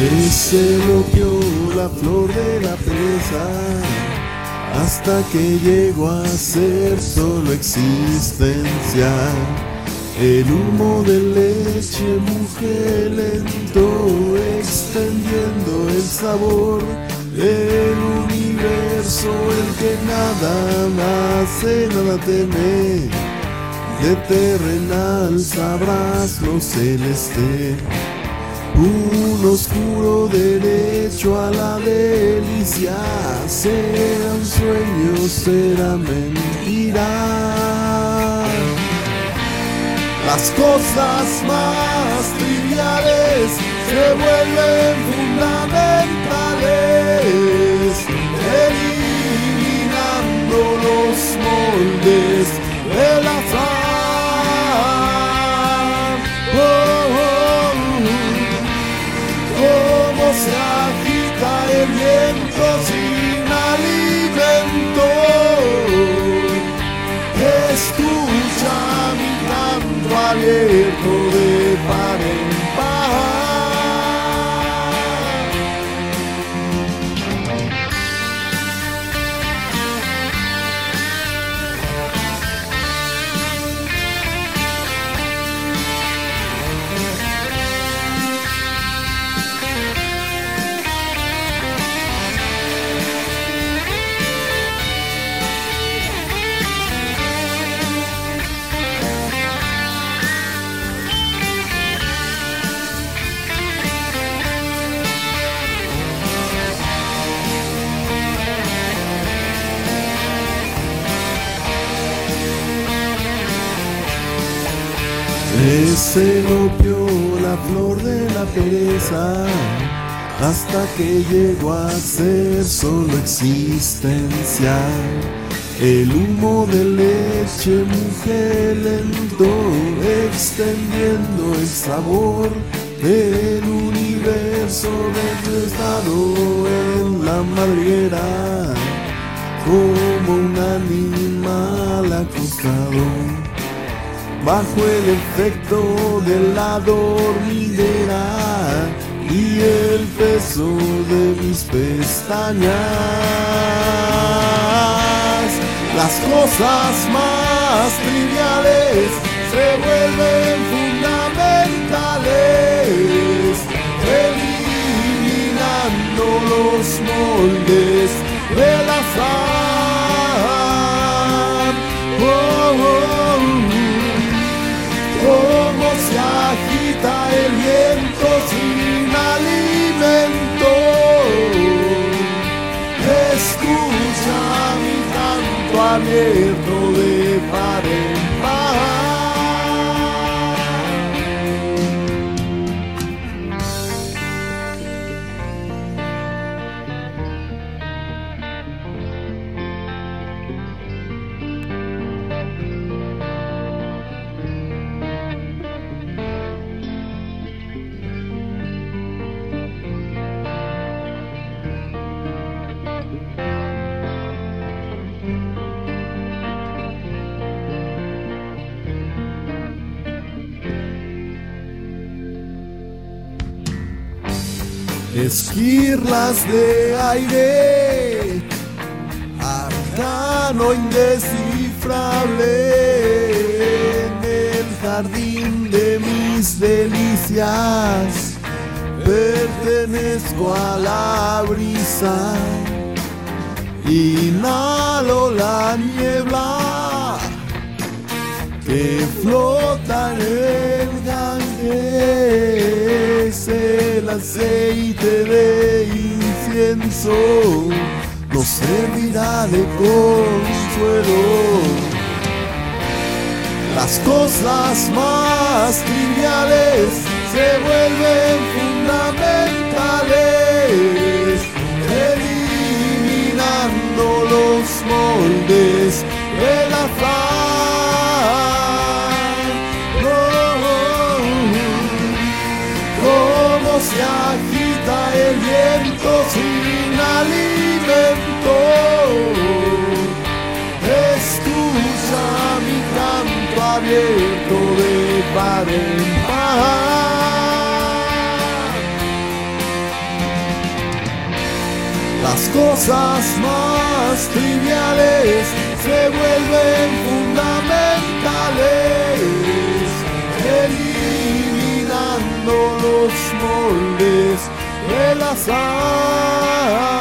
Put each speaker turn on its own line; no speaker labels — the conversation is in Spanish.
Se bloqueó la flor de la presa hasta que llegó a ser solo existencia. El humo de leche mujer lento extendiendo el sabor del universo, el que nada nace, nada teme. De terrenal sabrás lo celeste un oscuro derecho a la delicia, será un sueño, será mentira. Las cosas más triviales se vuelven fundamentales, Escucha mi canto abierto de par Se golpeó la flor de la pereza. Hasta que llegó a ser solo existencia. El humo de leche mujer lento extendiendo el sabor del universo estado en la madriguera. Como un animal acostado bajo el efecto de la dormidera y el peso de mis pestañas. Las cosas más triviales se vuelven fundamentales, eliminando los moldes canto abierto de esquirlas de aire, arcano indescifrable en el jardín de mis delicias. Pertenezco a la brisa, inhalo la niebla que flota en el el aceite de incienso, nos servirá de consuelo. Las cosas más triviales se vuelven fundamentales, viento sin alimento. Escucha mi canto abierto de par en par. cosas más triviales se vuelven fundamentales, eliminando los moldes del azar.